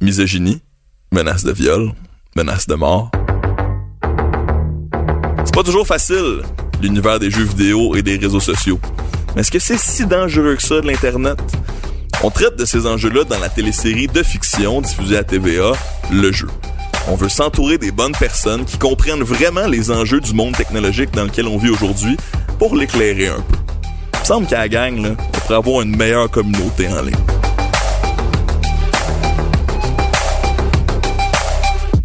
Misogynie, menace de viol, menace de mort. C'est pas toujours facile, l'univers des jeux vidéo et des réseaux sociaux. Mais est-ce que c'est si dangereux que ça de l'Internet? On traite de ces enjeux-là dans la télésérie de fiction diffusée à TVA, Le Jeu. On veut s'entourer des bonnes personnes qui comprennent vraiment les enjeux du monde technologique dans lequel on vit aujourd'hui pour l'éclairer un peu. Il me semble qu'à la gang, on pourrait avoir une meilleure communauté en ligne.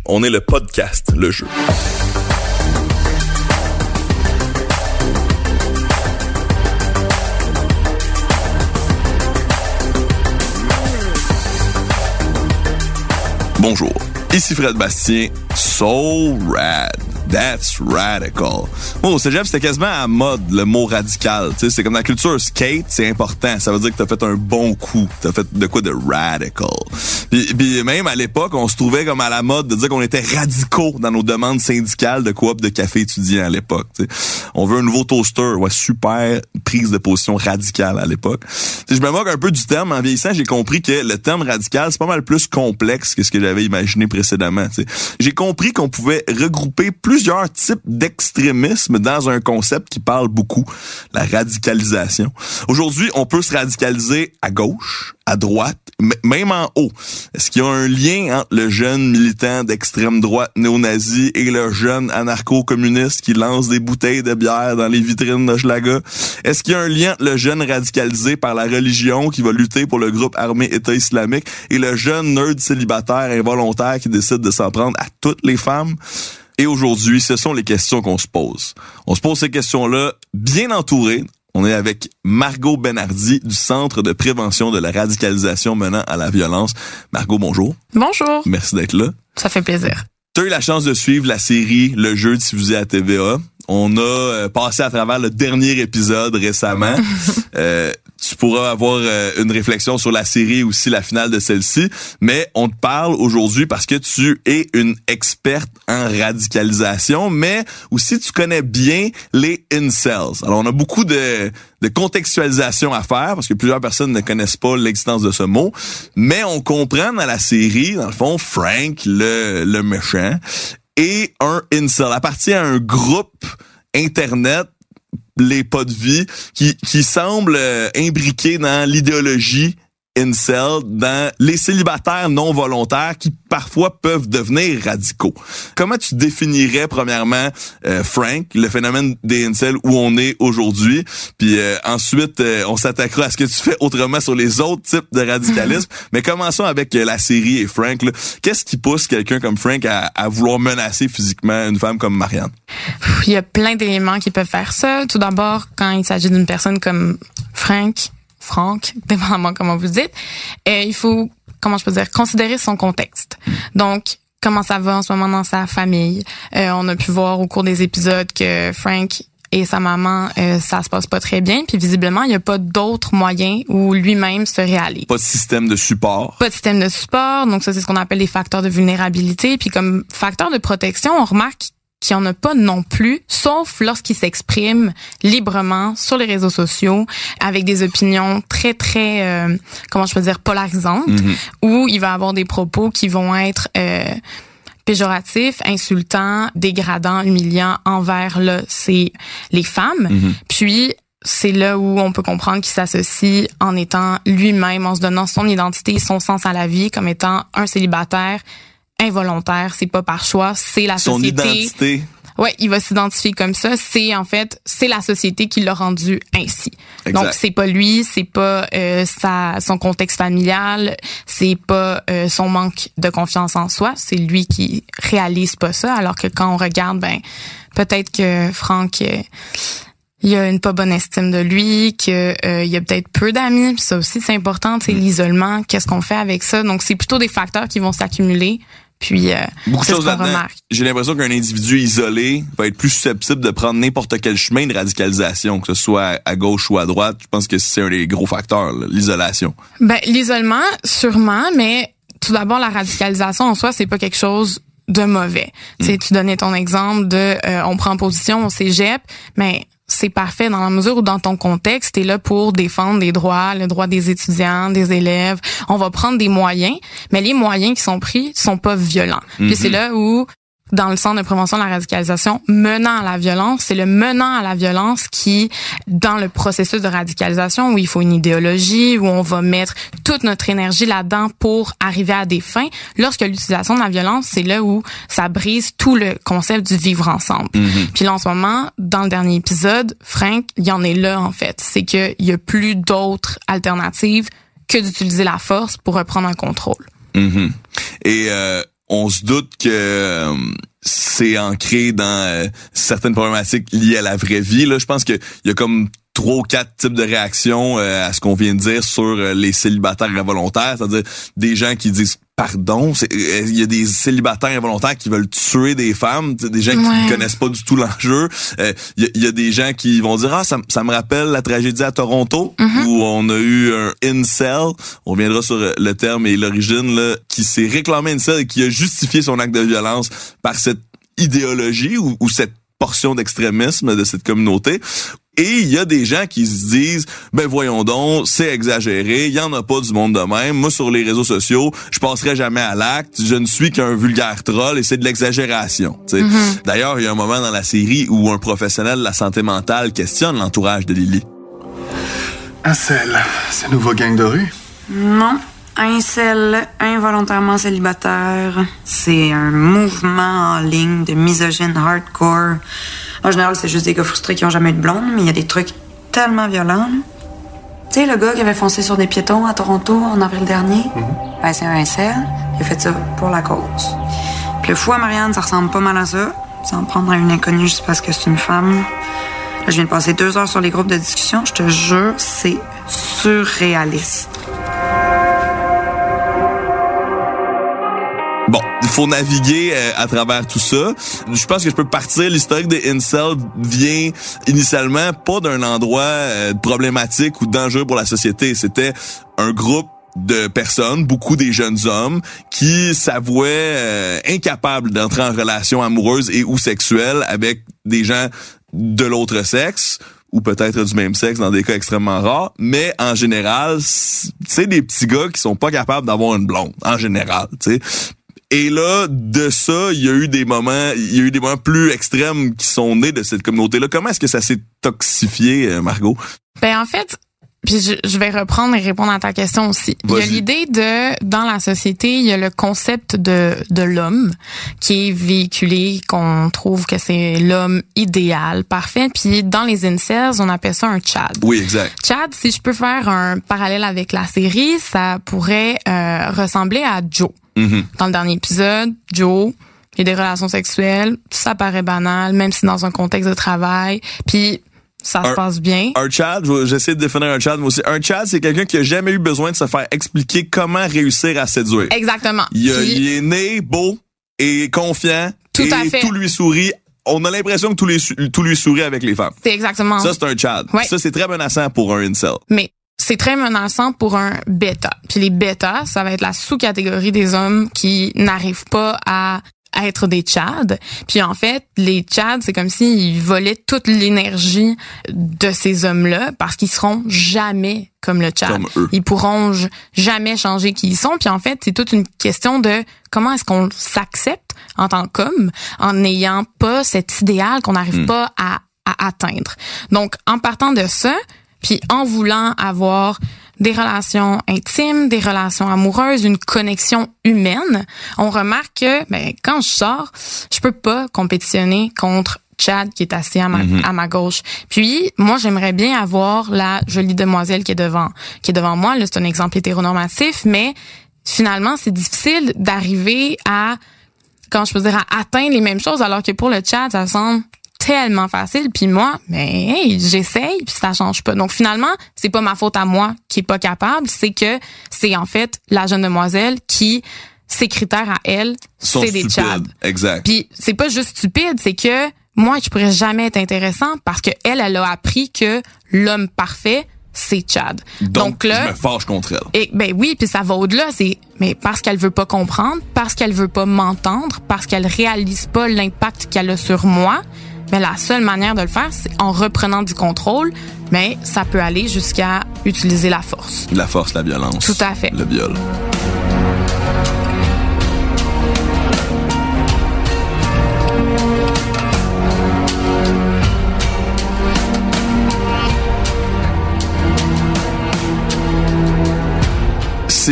On est le podcast, le jeu. Bonjour, ici Fred Bastien, So Rad. That's radical. Bon, au cégep, c'était quasiment à mode, le mot radical. Tu sais, c'est comme dans la culture skate, c'est important. Ça veut dire que t'as fait un bon coup. T'as fait de quoi de radical. Puis, puis même à l'époque, on se trouvait comme à la mode de dire qu'on était radicaux dans nos demandes syndicales de coop de café étudiant à l'époque. Tu sais. On veut un nouveau toaster. Ouais, super prise de position radicale à l'époque. Tu sais, Je me moque un peu du terme. En vieillissant, j'ai compris que le terme radical, c'est pas mal plus complexe que ce que j'avais imaginé précédemment. tu sais. J'ai compris qu'on pouvait regrouper plusieurs types d'extrémisme dans un concept qui parle beaucoup, la radicalisation. Aujourd'hui, on peut se radicaliser à gauche, à droite, même en haut. Est-ce qu'il y a un lien entre le jeune militant d'extrême droite néo-nazi et le jeune anarcho-communiste qui lance des bouteilles de bière dans les vitrines de Schlaga? Est-ce qu'il y a un lien entre le jeune radicalisé par la religion qui va lutter pour le groupe armé État islamique et le jeune nerd célibataire involontaire qui décide de s'en prendre à toutes les femmes? Et aujourd'hui, ce sont les questions qu'on se pose. On se pose ces questions-là bien entourées. On est avec Margot Benardi du Centre de prévention de la radicalisation menant à la violence. Margot, bonjour. Bonjour, Merci d'être là. ça fait plaisir. Tu as eu la chance de suivre la série Le jeu diffusé à TVA. On a euh, passé à travers le dernier épisode récemment. Euh, tu pourras avoir euh, une réflexion sur la série aussi, la finale de celle-ci. Mais on te parle aujourd'hui parce que tu es une experte en radicalisation, mais aussi tu connais bien les incels. Alors on a beaucoup de, de contextualisation à faire parce que plusieurs personnes ne connaissent pas l'existence de ce mot. Mais on comprend dans la série, dans le fond, Frank, le, le méchant, et un incel. Appartient à un groupe internet les pas de vie qui qui semble euh, imbriqué dans l'idéologie incel dans les célibataires non volontaires qui parfois peuvent devenir radicaux. Comment tu définirais premièrement euh, Frank, le phénomène des incels où on est aujourd'hui, puis euh, ensuite euh, on s'attaquera à ce que tu fais autrement sur les autres types de radicalisme. Mais commençons avec euh, la série et Frank. Qu'est-ce qui pousse quelqu'un comme Frank à, à vouloir menacer physiquement une femme comme Marianne? Il y a plein d'éléments qui peuvent faire ça. Tout d'abord, quand il s'agit d'une personne comme Frank, Franck, dépendamment comment vous dites, euh, il faut, comment je peux dire, considérer son contexte. Donc, comment ça va en ce moment dans sa famille. Euh, on a pu voir au cours des épisodes que Frank et sa maman, euh, ça se passe pas très bien. Puis visiblement, il n'y a pas d'autres moyens où lui-même se réalise. Pas de système de support. pas de système de support, donc ça c'est ce qu'on appelle les facteurs de vulnérabilité. Puis comme facteur de protection, on remarque qu'il n'y en a pas non plus, sauf lorsqu'il s'exprime librement sur les réseaux sociaux avec des opinions très très euh, comment je peux dire polarisantes, Mhm. où il va avoir des propos qui vont être euh, péjoratifs, insultants, dégradants, humiliants envers là c'est les femmes. Mhm. Puis c'est là où on peut comprendre qu'il s'associe en étant lui-même, en se donnant son identité son sens à la vie comme étant un célibataire involontaire. C'est pas par choix, c'est la Son société. identité. Ouais, il va s'identifier comme ça. C'est en fait, c'est la société qui l'a rendu ainsi. Exact. Donc c'est pas lui, c'est pas euh, sa son contexte familial, c'est pas euh, son manque de confiance en soi, c'est lui qui réalise pas ça. Alors que quand on regarde, ben peut-être que Franck euh, il a une pas bonne estime de lui, que euh, il a peut-être peu d'amis, ça aussi c'est important, c'est l'isolement, qu'est-ce qu'on fait avec ça? Donc c'est plutôt des facteurs qui vont s'accumuler. Puis euh, Beaucoup de choses là-dedans. J'ai l'impression qu'un individu isolé va être plus susceptible de prendre n'importe quel chemin de radicalisation, que ce soit à gauche ou à droite. Je pense que c'est un des gros facteurs, l'isolation. Ben l'isolement sûrement, mais tout d'abord la radicalisation en soi c'est pas quelque chose de mauvais. Tu sais, tu donnais ton exemple de euh, on prend position au cégep, mais c'est parfait dans la mesure où dans ton contexte, tu es là pour défendre des droits, le droit des étudiants, des élèves. On va prendre des moyens, mais les moyens qui sont pris sont pas violents. Puis c'est là où dans le centre de prévention de la radicalisation menant à la violence. C'est le menant à la violence qui, dans le processus de radicalisation, où il faut une idéologie, où on va mettre toute notre énergie là-dedans pour arriver à des fins, lorsque l'utilisation de la violence, c'est là où ça brise tout le concept du vivre ensemble. Mm-hmm. Puis là, en ce moment, dans le dernier épisode, Frank, il y en est là, en fait. C'est qu'il y a plus d'autres alternatives que d'utiliser la force pour reprendre un contrôle. Mhm. Et euh, on se doute que euh, c'est ancré dans euh, certaines problématiques liées à la vraie vie. Là, je pense qu'il y a comme trois ou quatre types de réactions euh, à ce qu'on vient de dire sur les célibataires involontaires, c'est-à-dire des gens qui disent pardon, c'est- euh, il y a des célibataires involontaires qui veulent tuer des femmes, des gens qui Ouais. ne connaissent pas du tout l'enjeu. Euh, Il y, a- il y a des gens qui vont dire ah ça, ça me rappelle la tragédie à Toronto où on a eu un incel, on reviendra sur euh, le terme et l'origine là, qui s'est réclamé incel et qui a justifié son acte de violence par cette idéologie ou, ou cette portion d'extrémisme de cette communauté. Et il y a des gens qui se disent, ben voyons donc, c'est exagéré, il y en a pas du monde de même. Moi, sur les réseaux sociaux, je passerai jamais à l'acte, je ne suis qu'un vulgaire troll et c'est de l'exagération. tu sais. D'ailleurs, il y a un moment dans la série où un professionnel de la santé mentale questionne l'entourage de Lily. Incel, c'est nouveau gang de rue? Non. Incel, involontairement célibataire, c'est un mouvement en ligne de misogyne hardcore. En général, c'est juste des gars frustrés qui ont jamais eu de blonde, mais il y a des trucs tellement violents. Tu sais, le gars qui avait foncé sur des piétons à Toronto en avril dernier, ben, c'est un incel. Il a fait ça pour la cause. Puis le fou à Marianne, ça ressemble pas mal à ça. S'en prendre à une inconnue juste parce que c'est une femme. Là, je viens de passer deux heures sur les groupes de discussion. Je te jure, c'est surréaliste. Faut naviguer euh, à travers tout ça. Je pense que je peux partir. L'historique des incels vient initialement pas d'un endroit euh, problématique ou dangereux pour la société. C'était un groupe de personnes, beaucoup des jeunes hommes, qui s'avouaient euh, incapables d'entrer en relation amoureuse et ou sexuelle avec des gens de l'autre sexe ou peut-être du même sexe dans des cas extrêmement rares, mais en général, c'est des petits gars qui sont pas capables d'avoir une blonde, en général, tu sais. Et là, de ça, il y a eu des moments, il y a eu des moments plus extrêmes qui sont nés de cette communauté-là. Comment est-ce que ça s'est toxifié, euh, Margot? Ben en fait, puis je, je vais reprendre et répondre à ta question aussi. Il y a l'idée de dans la société, il y a le concept de de l'homme qui est véhiculé, qu'on trouve que c'est l'homme idéal, parfait. Puis dans les incels, on appelle ça un Chad. Oui, exact. Chad, si je peux faire un parallèle avec la série, ça pourrait euh, ressembler à Joe. Mhm. Dans le dernier épisode, Joe, il y a des relations sexuelles, ça paraît banal, même si dans un contexte de travail, puis ça se passe bien. Un Chad, j'essaie de définir un Chad, moi aussi. Un Chad, c'est quelqu'un qui a jamais eu besoin de se faire expliquer comment réussir à séduire. Exactement. Il, a- Puis- il est né beau et confiant. Tout et à fait. tout lui sourit. On a l'impression que tout lui, tout lui sourit avec les femmes. C'est exactement. Ça, c'est un Chad. Ouais. Ça, c'est très menaçant pour un incel. Mais c'est très menaçant pour un bêta. Puis les bêtas, ça va être la sous-catégorie des hommes qui n'arrivent pas à à être des tchads. Puis en fait, les tchads, c'est comme s'ils volaient toute l'énergie de ces hommes-là parce qu'ils seront jamais comme le tchad. Comme eux. Ils pourront jamais changer qui ils sont. Puis en fait, c'est toute une question de comment est-ce qu'on s'accepte en tant qu'homme en n'ayant pas cet idéal qu'on n'arrive pas à, à atteindre. Donc, en partant de ça, puis en voulant avoir des relations intimes, des relations amoureuses, une connexion humaine, on remarque que ben, quand je sors, je peux pas compétitionner contre Chad qui est assis à ma, à ma gauche. Puis moi j'aimerais bien avoir la jolie demoiselle qui est devant qui est devant moi. Là c'est un exemple hétéronormatif, mais finalement c'est difficile d'arriver à quand je peux dire à atteindre les mêmes choses alors que pour le chat ça semble tellement facile puis moi mais hey, j'essaye puis ça change pas donc finalement c'est pas ma faute à moi qui est pas capable c'est que c'est en fait la jeune demoiselle qui ses critères à elle c'est des chats Exact. puis c'est pas juste stupide, c'est que moi je pourrais jamais être intéressant parce que elle elle a appris que l'homme parfait c'est Chad. Donc, je me fâche contre elle. Et ben oui, puis ça va au-delà, c'est mais parce qu'elle veut pas comprendre, parce qu'elle veut pas m'entendre, parce qu'elle réalise pas l'impact qu'elle a sur moi. Mais la seule manière de le faire, c'est en reprenant du contrôle, mais ça peut aller jusqu'à utiliser la force. La force, la violence. Tout à fait. Le viol.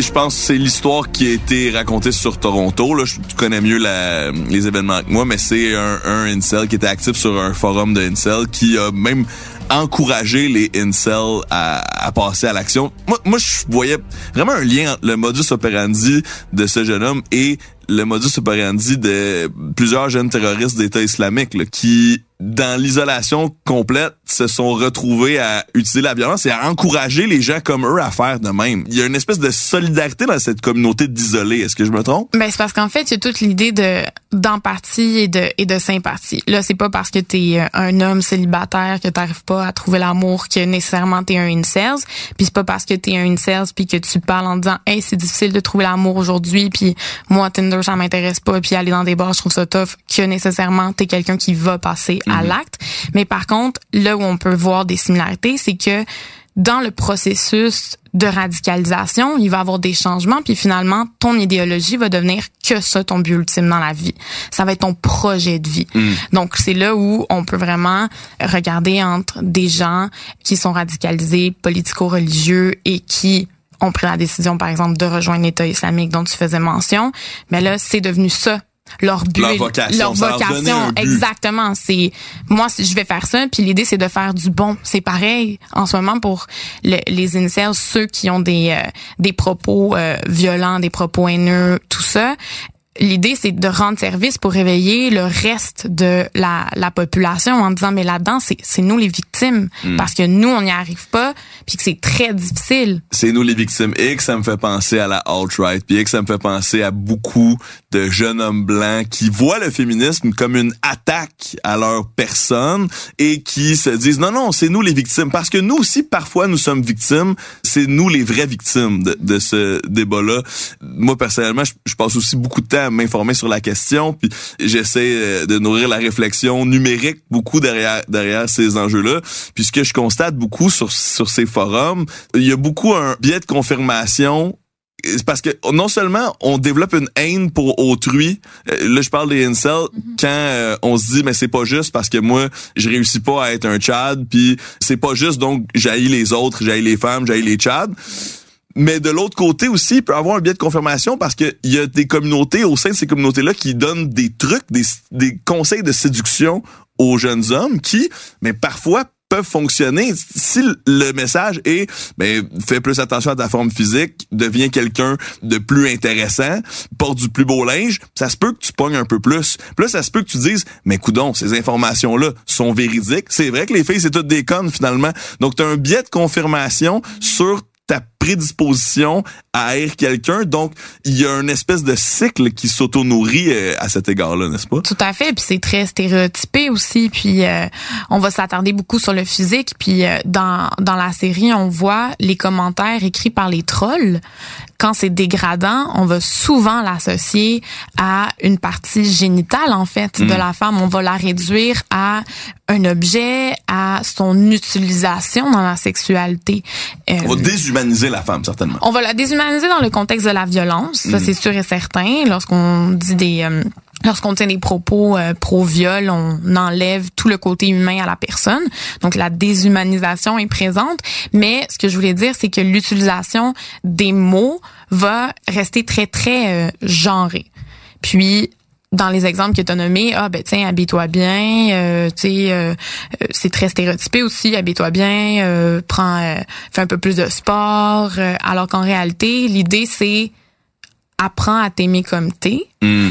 Je pense, c'est l'histoire qui a été racontée sur Toronto. Là, tu connais mieux les événements que moi, mais c'est un, incel qui était actif sur un forum de incel qui a même encouragé les incels à, à passer à l'action. Moi, moi, je voyais vraiment un lien entre le modus operandi de ce jeune homme et le modus operandi de plusieurs jeunes terroristes d'État islamique là, qui dans l'isolation complète, se sont retrouvés à utiliser la violence et à encourager les gens comme eux à faire de même. Il y a une espèce de solidarité dans cette communauté d'isolés. Est-ce que je me trompe? Ben, c'est parce qu'en fait, il y a toute l'idée de d'empathie et de et de sympathie. Là, c'est pas parce que t'es euh, un homme célibataire que t'arrives pas à trouver l'amour que nécessairement t'es un incels. Puis c'est pas parce que t'es un incels puis que tu parles en disant, hey, c'est difficile de trouver l'amour aujourd'hui. Puis moi, Tinder, ça m'intéresse pas. Puis aller dans des bars, je trouve ça tough. Que nécessairement t'es quelqu'un qui va passer à mhm. l'acte. Mais par contre, là où on peut voir des similarités, c'est que dans le processus de radicalisation, il va y avoir des changements, puis finalement, ton idéologie va devenir que ça, ton but ultime dans la vie. Ça va être ton projet de vie. Mhm. Donc, c'est là où on peut vraiment regarder entre des gens qui sont radicalisés, politico-religieux et qui ont pris la décision, par exemple, de rejoindre l'État islamique dont tu faisais mention. Mais là, c'est devenu ça leur but, leur vocation, leur vocation exactement. C'est moi, je vais faire ça, puis l'idée c'est de faire du bon. C'est pareil en ce moment pour les incels, ceux qui ont des euh, des propos euh, violents, des propos haineux, tout ça l'idée c'est de rendre service pour réveiller le reste de la, la population en disant mais là-dedans c'est nous les victimes hmm. parce que nous on n'y arrive pas puis que c'est très difficile. C'est nous les victimes et que ça me fait penser à la alt-right puis que ça me fait penser à beaucoup de jeunes hommes blancs qui voient le féminisme comme une attaque à leur personne et qui se disent non non, c'est nous les victimes parce que nous aussi parfois nous sommes victimes, c'est nous les vraies victimes de, de ce débat-là. Moi personnellement, je, je passe aussi beaucoup de temps m'informer sur la question, puis j'essaie euh, de nourrir la réflexion numérique beaucoup derrière derrière ces enjeux-là. Puis ce que je constate beaucoup sur sur ces forums, il y a beaucoup un biais de confirmation parce que non seulement on développe une haine pour autrui, euh, là je parle des incels, mm-hmm. quand euh, on se dit mais c'est pas juste parce que moi je réussis pas à être un Chad, puis c'est pas juste donc j'haïs les autres, j'haïs les femmes, j'haïs les Chads. Mais de l'autre côté aussi, il peut avoir un biais de confirmation parce qu'il y a des communautés au sein de ces communautés-là qui donnent des trucs, des, des conseils de séduction aux jeunes hommes qui, mais parfois peuvent fonctionner si le message est ben fais plus attention à ta forme physique, deviens quelqu'un de plus intéressant, porte du plus beau linge, ça se peut que tu pognes un peu plus. Plus ça se peut que tu dises mais coudon, ces informations là sont véridiques. C'est vrai que les filles c'est toutes des connes finalement. Donc tu as un biais de confirmation sur ta prédisposition à haïr quelqu'un. Donc, il y a une espèce de cycle qui s'auto-nourrit euh, à cet égard-là, n'est-ce pas? Tout à fait. Puis c'est très stéréotypé aussi. Puis euh, on va s'attarder beaucoup sur le physique. Puis euh, dans, dans la série, on voit les commentaires écrits par les trolls quand c'est dégradant, on va souvent l'associer à une partie génitale en fait de mm. la femme. On va la réduire à un objet, à son utilisation dans la sexualité. on va déshumaniser la femme certainement. On va la déshumaniser dans le contexte de la violence, ça mm. c'est sûr et certain. Lorsqu'on dit des euh, Lorsqu'on tient des propos euh, pro-viol, on enlève tout le côté humain à la personne. Donc la déshumanisation est présente. Mais ce que je voulais dire, c'est que l'utilisation des mots va rester très, très euh, genrée. Puis dans les exemples que tu as nommés, ah ben tiens, habille-toi bien, euh, tu sais euh, c'est très stéréotypé aussi, habille-toi bien, prends fais un peu plus de sport alors qu'en réalité, l'idée c'est apprends à t'aimer comme t'es. Mm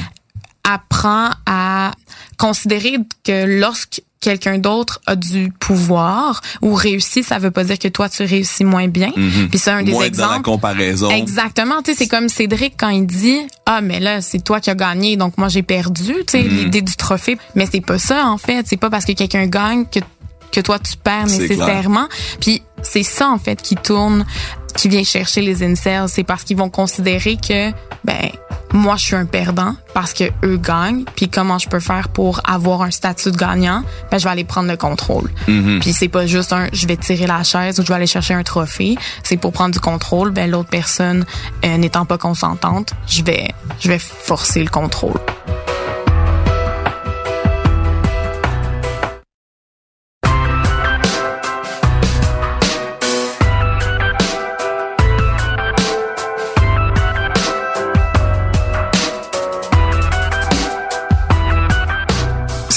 apprend à considérer que lorsque quelqu'un d'autre a du pouvoir ou réussit, ça veut pas dire que toi tu réussis moins bien. Mhm. Puis c'est un des moins exemples. Dans la comparaison. Exactement, tu sais c'est comme Cédric quand il dit "Ah mais là, c'est toi qui as gagné donc moi j'ai perdu", tu sais mhm. l'idée du trophée, mais c'est pas ça en fait, c'est pas parce que quelqu'un gagne que que toi tu perds nécessairement. Puis c'est ça en fait qui tourne, qui vient chercher les incels, c'est parce qu'ils vont considérer que ben moi je suis un perdant parce que eux gagnent, puis comment je peux faire pour avoir un statut de gagnant? Ben je vais aller prendre le contrôle. Puis c'est pas juste un je vais tirer la chaise ou je vais aller chercher un trophée, c'est pour prendre du contrôle, ben l'autre personne euh, n'étant pas consentante, je vais je vais forcer le contrôle.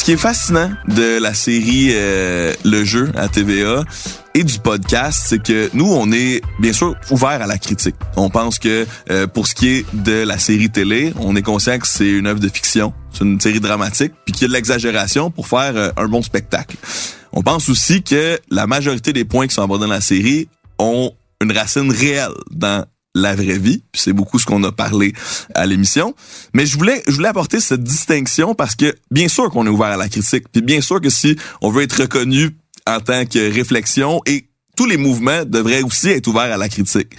Qui est fascinant de la série euh, Le Jeu à TVA et du podcast, c'est que nous, on est bien sûr ouvert à la critique. On pense que euh, pour ce qui est de la série télé, on est conscient que c'est une œuvre de fiction, c'est une série dramatique, puis qu'il y a de l'exagération pour faire euh, un bon spectacle. On pense aussi que la majorité des points qui sont abordés dans la série ont une racine réelle dans la vraie vie, c'est beaucoup ce qu'on a parlé à l'émission. Mais je voulais, je voulais apporter cette distinction parce que bien sûr qu'on est ouvert à la critique, puis bien sûr que si on veut être reconnu en tant que réflexion et tous les mouvements devraient aussi être ouverts à la critique.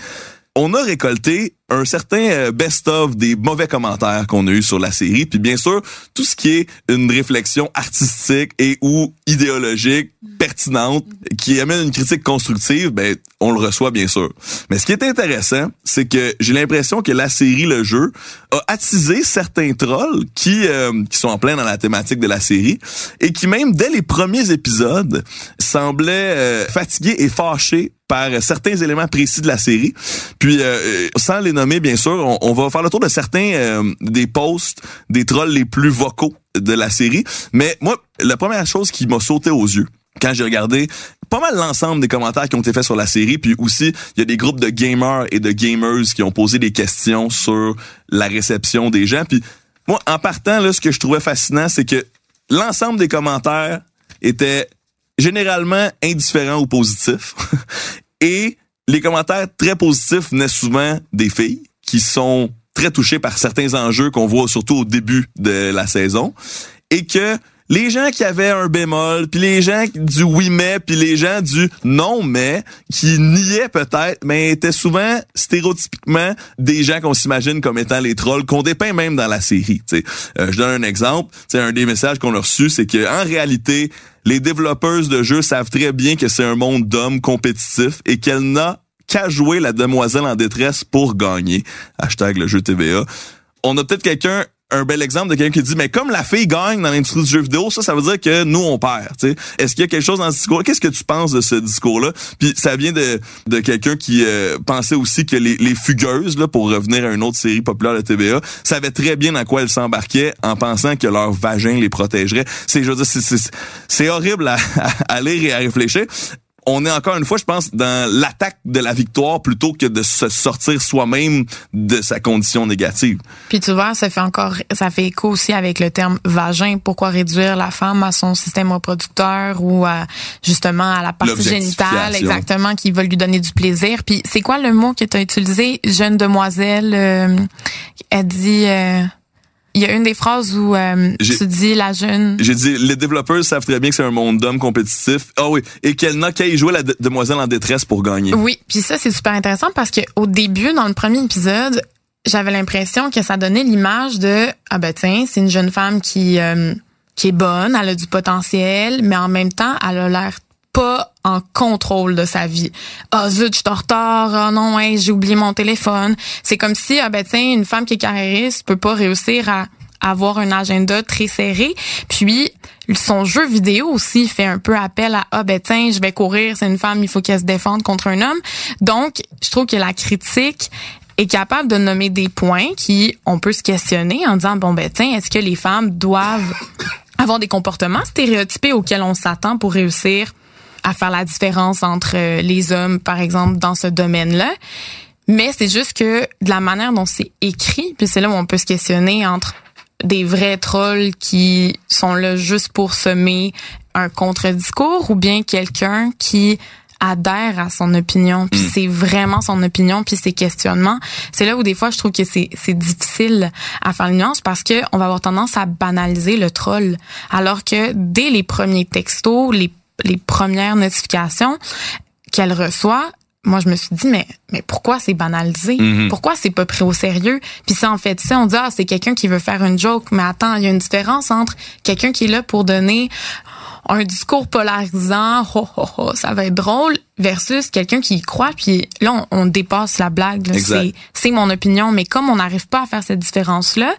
On a récolté un certain euh, best-of des mauvais commentaires qu'on a eu sur la série, puis bien sûr tout ce qui est une réflexion artistique et ou idéologique pertinente qui amène une critique constructive, ben on le reçoit bien sûr. Mais ce qui est intéressant, c'est que j'ai l'impression que la série le jeu a attisé certains trolls qui euh, qui sont en plein dans la thématique de la série et qui même dès les premiers épisodes semblaient euh, fatigués et fâchés par certains éléments précis de la série. Puis euh, sans les bien sûr, on, on va faire le tour de certains euh, des posts des trolls les plus vocaux de la série. Mais moi, la première chose qui m'a sauté aux yeux quand j'ai regardé pas mal l'ensemble des commentaires qui ont été faits sur la série, puis aussi il y a des groupes de gamers et de gamers qui ont posé des questions sur la réception des gens. Puis moi, en partant là, ce que je trouvais fascinant, c'est que l'ensemble des commentaires étaient généralement indifférents ou positifs, et les commentaires très positifs venaient souvent des filles qui sont très touchées par certains enjeux qu'on voit surtout au début de la saison, et que les gens qui avaient un bémol, puis les gens du oui mais, puis les gens du non mais, qui niaient peut-être, mais étaient souvent stéréotypiquement des gens qu'on s'imagine comme étant les trolls, qu'on dépeint même dans la série. Euh, je donne un exemple. Tu sais, un des messages qu'on a reçus, c'est que en réalité, les développeuses de jeux savent très bien que c'est un monde d'hommes compétitifs et qu'elle n'a qu'à jouer la demoiselle en détresse pour gagner. Hashtag le jeu TVA. On a peut-être quelqu'un un bel exemple de quelqu'un qui dit mais comme la fille gagne dans l'industrie du jeu vidéo ça ça veut dire que nous on perd tu sais. Est-ce qu'il y a quelque chose dans ce discours qu'est-ce que tu penses de ce discours là puis ça vient de quelqu'un qui euh, pensait aussi que les, fugueuses là pour revenir à une autre série populaire de TVA savaient très bien dans quoi elles s'embarquaient en pensant que leur vagin les protégerait. C'est horrible à lire et à réfléchir on est encore une fois, je pense, dans l'attaque de la victoire plutôt que de se sortir soi-même de sa condition négative. Puis tu vois, ça fait encore, ça fait écho aussi avec le terme vagin. Pourquoi réduire la femme à son système reproducteur ou à, justement à la partie génitale, exactement, qui veut lui donner du plaisir. Puis c'est quoi le mot que tu as utilisé, jeune demoiselle? euh, elle dit, euh, il y a une des phrases où euh, tu dis la jeune. J'ai dit, les développeurs savent très bien que c'est un monde d'hommes compétitifs. Ah oui, et qu'elle n'a qu'à y jouer la de- demoiselle en détresse pour gagner. Oui, puis ça c'est super intéressant parce que au début dans le premier épisode, j'avais l'impression que ça donnait l'image de ah ben tiens, c'est une jeune femme qui euh, qui est bonne, elle a du potentiel, mais en même temps, elle a l'air pas en contrôle de sa vie. Ah zut, je suis en. Ah non, ouais, j'ai oublié mon téléphone. C'est comme si ah ben tiens, une femme qui est carriériste peut pas réussir à avoir un agenda très serré. Puis son jeu vidéo aussi fait un peu appel à ah ben tiens, je vais courir, c'est une femme, il faut qu'elle se défende contre un homme. Donc, je trouve que la critique est capable de nommer des points qui on peut se questionner en disant bon ben tiens, est-ce que les femmes doivent avoir des comportements stéréotypés auxquels on s'attend pour réussir à faire la différence entre euh, les hommes, par exemple, dans ce domaine-là. Mais c'est juste que de la manière dont c'est écrit, puis c'est là où on peut se questionner entre des vrais trolls qui sont là juste pour semer un contre-discours ou bien quelqu'un qui adhère à son opinion, puis c'est vraiment son opinion, puis ses questionnements. C'est là où des fois je trouve que c'est c'est difficile à faire une nuance parce que on va avoir tendance à banaliser le troll, alors que dès les premiers textos, les les premières notifications qu'elle reçoit, moi je me suis dit mais mais pourquoi c'est banalisé? Mhm. Pourquoi c'est pas pris au sérieux? Puis ça en fait ça on dit ah c'est quelqu'un qui veut faire une joke mais attends, il y a une différence entre quelqu'un qui est là pour donner un discours polarisant, ho, ho, ça va être drôle, versus quelqu'un qui y croit, puis là, on, on dépasse la blague. là. C'est, c'est mon opinion, mais comme on n'arrive pas à faire cette différence-là,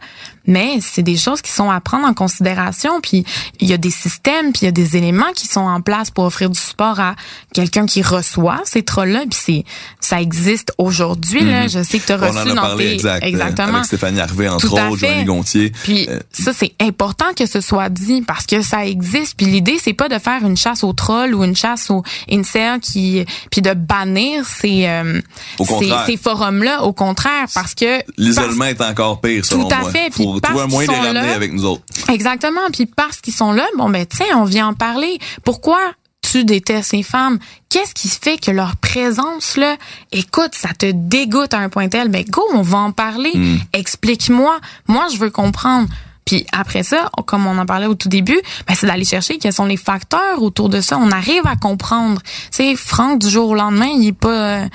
mais c'est des choses qui sont à prendre en considération, puis il y a des systèmes, puis il y a des éléments qui sont en place pour offrir du support à quelqu'un qui reçoit ces trolls-là, puis c'est, ça existe aujourd'hui, là. Je sais que tu as Mhm. On reçu en a dans parlé, tes- exact. exactement. Avec Stéphanie Harvey, entre Tout autres. Johnny Gontier. Puis Euh, ça c'est important que ce soit dit parce que ça existe. Puis l'idée c'est pas de faire une chasse aux trolls ou une chasse aux incels qui puis de bannir ces euh, Au ces, contraire. ces forums là. Au contraire parce que L'isolement est encore pire, selon Tout à moi. fait, puis Faut parce trouver un moyen de les qu'ils sont ramener là- avec nous autres. Exactement. Puis parce qu'ils sont là, bon ben tiens, on vient en parler. Pourquoi tu détestes les femmes? Qu'est-ce qui fait que leur présence là, écoute, ça te dégoûte à un point tel? Ben go, on va en parler. Hmm. Explique-moi. Moi, je veux comprendre. Puis après ça, comme on en parlait au tout début, ben c'est d'aller chercher quels sont les facteurs autour de ça. On arrive à comprendre. Tu sais, Franck du jour au lendemain, il est pas, euh,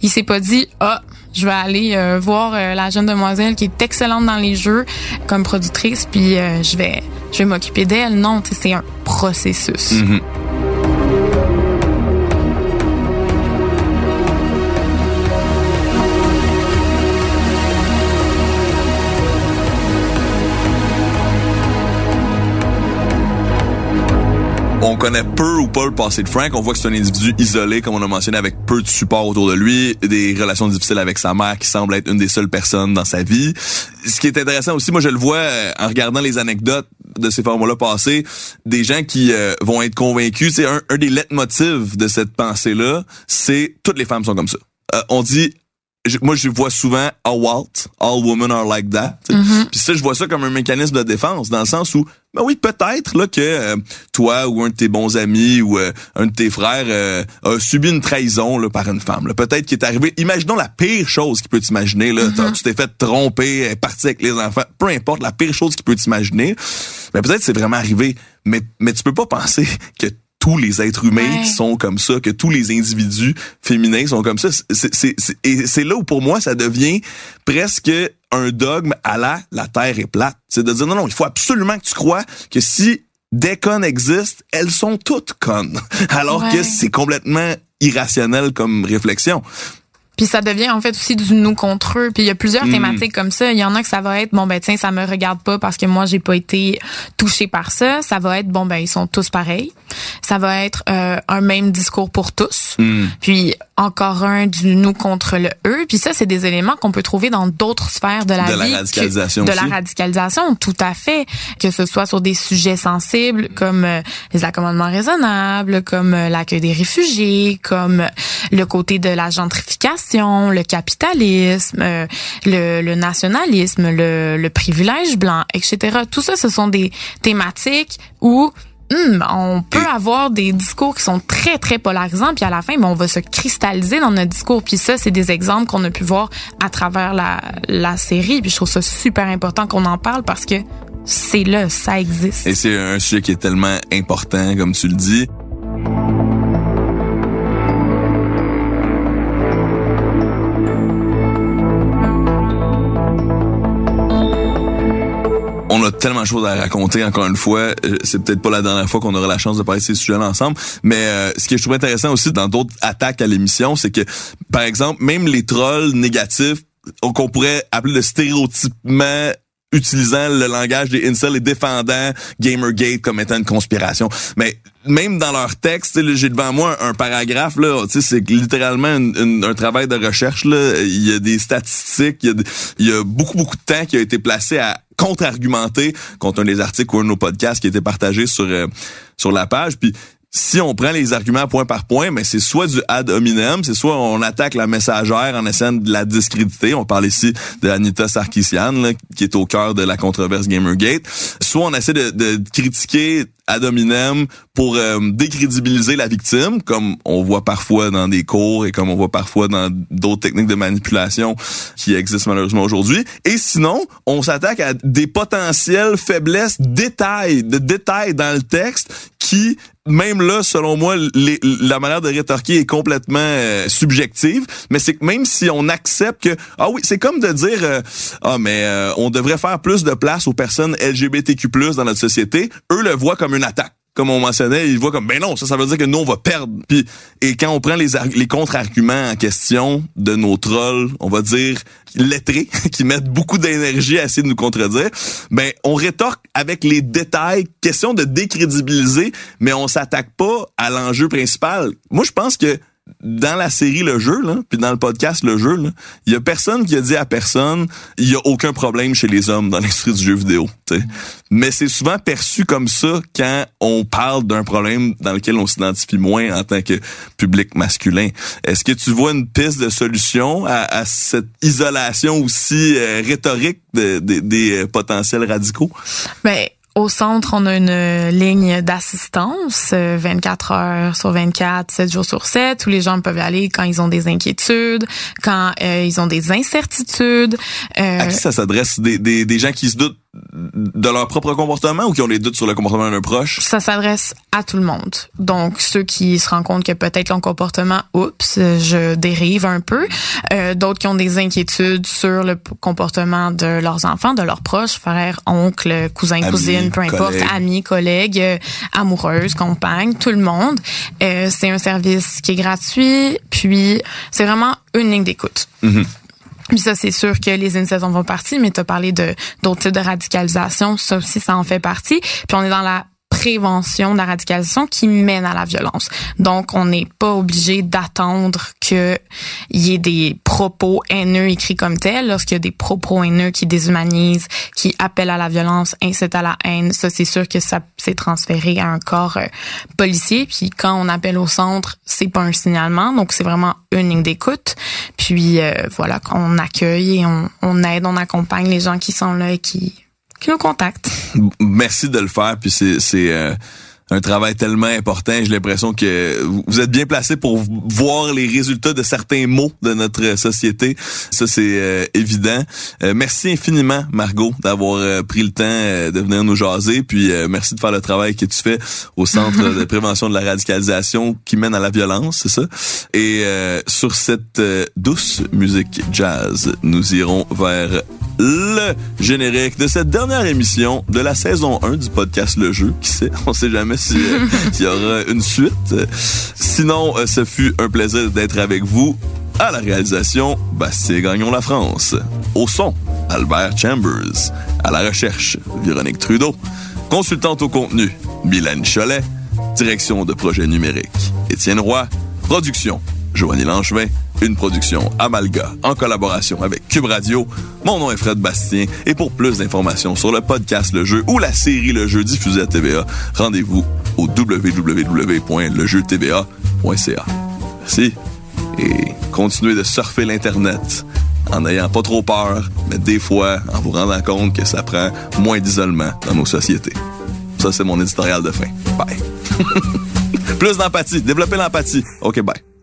il s'est pas dit ah je vais aller euh, voir euh, la jeune demoiselle qui est excellente dans les jeux comme productrice puis euh, je vais je vais m'occuper d'elle non c'est un processus Mhm. On connaît peu ou pas le passé de Frank. On voit que c'est un individu isolé, comme on a mentionné, avec peu de support autour de lui, des relations difficiles avec sa mère, qui semble être une des seules personnes dans sa vie. Ce qui est intéressant aussi, moi je le vois euh, en regardant les anecdotes de ces formats-là passés, des gens qui euh, vont être convaincus. C'est un, un des leitmotivs de cette pensée-là, c'est toutes les femmes sont comme ça. Euh, on dit je- moi je vois souvent all Walt, all women are like that. sais. Puis ça je vois ça comme un mécanisme de défense dans le sens où ben oui peut-être là que euh, toi ou un de tes bons amis ou euh, un de tes frères euh, a subi une trahison là, par une femme. là. Peut-être qu'il est arrivé. Imaginons la pire chose qu'il peut t'imaginer là. T'as- Tu t'es fait tromper, elle est parti avec les enfants. Peu importe la pire chose qu'il peut t'imaginer. Mais peut-être c'est vraiment arrivé. Mais mais tu peux pas penser que tous les êtres humains Ouais. sont comme ça, que tous les individus féminins sont comme ça. C'est, là où pour moi ça devient presque un dogme à la la Terre est plate. C'est de dire non non, il faut absolument que tu crois que si des connes existent, elles sont toutes connes. Alors Ouais. que c'est complètement irrationnel comme réflexion. Puis ça devient en fait aussi du nous contre eux. Puis il y a plusieurs Mm. thématiques comme ça. Il y en a que ça va être bon ben tiens ça me regarde pas parce que moi j'ai pas été touché par ça. Ça va être bon ben ils sont tous pareils. Ça va être euh, un même discours pour tous. Mm. Puis encore un du nous contre le eux. Puis ça c'est des éléments qu'on peut trouver dans d'autres sphères de la De vie. la que- radicalisation de aussi. la radicalisation, tout à fait. Que ce soit sur des sujets sensibles comme euh, les accommodements raisonnables, comme euh, l'accueil des réfugiés, comme euh, le côté de la gentrification, le capitalisme, euh, le, le nationalisme, le, le privilège blanc, etc. Tout ça, ce sont des thématiques où hum, on peut avoir des discours qui sont très, très polarisants, puis à la fin, ben, on va se cristalliser dans notre discours. Puis ça, c'est des exemples qu'on a pu voir à travers la, la série. Puis je trouve ça super important qu'on en parle parce que c'est là, ça existe. Et c'est un sujet qui est tellement important, comme tu le dis. On a tellement de choses à raconter, encore une fois. Euh, C'est peut-être pas la dernière fois qu'on aura la chance de parler de ces sujets-là ensemble. Mais euh, ce que je trouve intéressant aussi dans d'autres attaques à l'émission, c'est que, par exemple, même les trolls négatifs, qu'on pourrait appeler de stéréotypement utilisant le langage des incels et défendant Gamergate comme étant une conspiration. Mais même dans leur texte, j'ai devant moi un, paragraphe là, c'est littéralement une- un travail de recherche là. Il y a des statistiques, il y a, il y a beaucoup beaucoup de temps qui a été placé à contre-argumenter contre un des articles ou un de nos podcasts qui a été partagé sur euh, sur la page. Puis si on prend les arguments point par point, mais c'est soit du ad hominem, c'est soit on attaque la messagère en essayant de la discréditer. On parle ici de Anita Sarkisian, là, qui est au cœur de la controverse Gamergate. Soit on essaie de, de critiquer ad hominem pour euh, décrédibiliser la victime, comme on voit parfois dans des cours et comme on voit parfois dans d'autres techniques de manipulation qui existent malheureusement aujourd'hui. Et sinon, on s'attaque à des potentielles faiblesses, détails, de détails dans le texte qui même là, selon moi, la manière de rétorquer est complètement euh, subjective. Mais c'est que même si on accepte que ah oui, c'est comme de dire euh, ah mais euh, on devrait faire plus de place aux personnes LGBTQ+ dans notre société. Eux le voient comme une attaque comme on mentionnait, ils voient comme ben non, ça ça veut dire que nous on va perdre. Puis et quand on prend les les contre-arguments en question de nos trolls, on va dire lettrés qui mettent beaucoup d'énergie à essayer de nous contredire, ben on rétorque avec les détails, question de décrédibiliser, mais on s'attaque pas à l'enjeu principal. Moi je pense que dans la série Le Jeu, puis dans le podcast Le Jeu, il y a personne qui a dit à personne il y a aucun problème chez les hommes dans l'industrie du jeu vidéo. T'sais. Mais c'est souvent perçu comme ça quand on parle d'un problème dans lequel on s'identifie moins en tant que public masculin. Est-ce que tu vois une piste de solution à, cette isolation aussi euh, rhétorique de, de, des euh, potentiels radicaux? Ben, au centre, on a une ligne d'assistance 24 euh, heures sur 24, 7 jours sur 7, où les gens peuvent aller quand ils ont des inquiétudes, quand euh, ils ont des incertitudes. Euh, à qui ça s'adresse? Des, des, des gens qui se doutent de leur propre comportement ou qui ont des doutes sur le comportement d'un proche? Ça s'adresse à tout le monde. Donc, ceux qui se rendent compte que peut-être leur comportement, oups, je dérive un peu. Euh, D'autres qui ont des inquiétudes sur le comportement de leurs enfants, de leurs proches, frères, oncles, cousins, cousines, peu importe, amis, collègues, euh, amoureuses, compagnes, tout le monde. Euh, c'est un service qui est gratuit, puis c'est vraiment une ligne d'écoute. Mm-hmm. Puis ça, c'est sûr que les incels en font partie, mais tu as parlé de d'autres types de radicalisation, ça aussi, ça en fait partie. Puis on est dans la prévention de la radicalisation qui mène à la violence. Donc, on n'est pas obligé d'attendre qu'il y ait des propos haineux écrits comme tels. Lorsqu'il y a des propos haineux qui déshumanisent, qui appellent à la violence, incitent à la haine, ça, c'est sûr que ça s'est transféré à un corps euh, policier. Puis quand on appelle au centre, c'est pas un signalement. Donc, c'est vraiment une ligne d'écoute. Puis, euh, voilà, on accueille et on aide, on accompagne les gens qui sont là et qui Merci de le faire. Puis c'est c'est euh, un travail tellement important. J'ai l'impression que vous êtes bien placé pour voir les résultats de certains mots de notre société. Ça, c'est euh, évident. Euh, merci infiniment, Margot, d'avoir euh, pris le temps de venir nous jaser. Puis merci de faire le travail que tu fais au Centre de prévention de la radicalisation qui mène à la violence, c'est ça? Et sur cette douce musique jazz, nous irons vers le générique de cette dernière émission de la saison 1 du podcast Le Jeu. Qui sait? On sait jamais s'il y aura une suite. Sinon, euh, ce fut un plaisir d'être avec vous. À la réalisation, Bastien Gagnon La France. Au son, Albert Chambers. À la recherche, Véronique Trudeau. Consultante au contenu, Mylène Cholet. Direction de projet numérique, Étienne Roy. Production, Joanie Langevin, une production Amalga en collaboration avec Cube Radio. Mon nom est Fred Bastien et pour plus d'informations sur le podcast Le Jeu ou la série Le Jeu diffusée à TVA, rendez-vous au www.lejeutva.ca. Merci et continuez de surfer l'Internet en n'ayant pas trop peur, mais des fois en vous rendant compte que ça prend moins d'isolement dans nos sociétés. Ça, c'est mon éditorial de fin. Bye. Plus d'empathie. Développer l'empathie. OK, bye.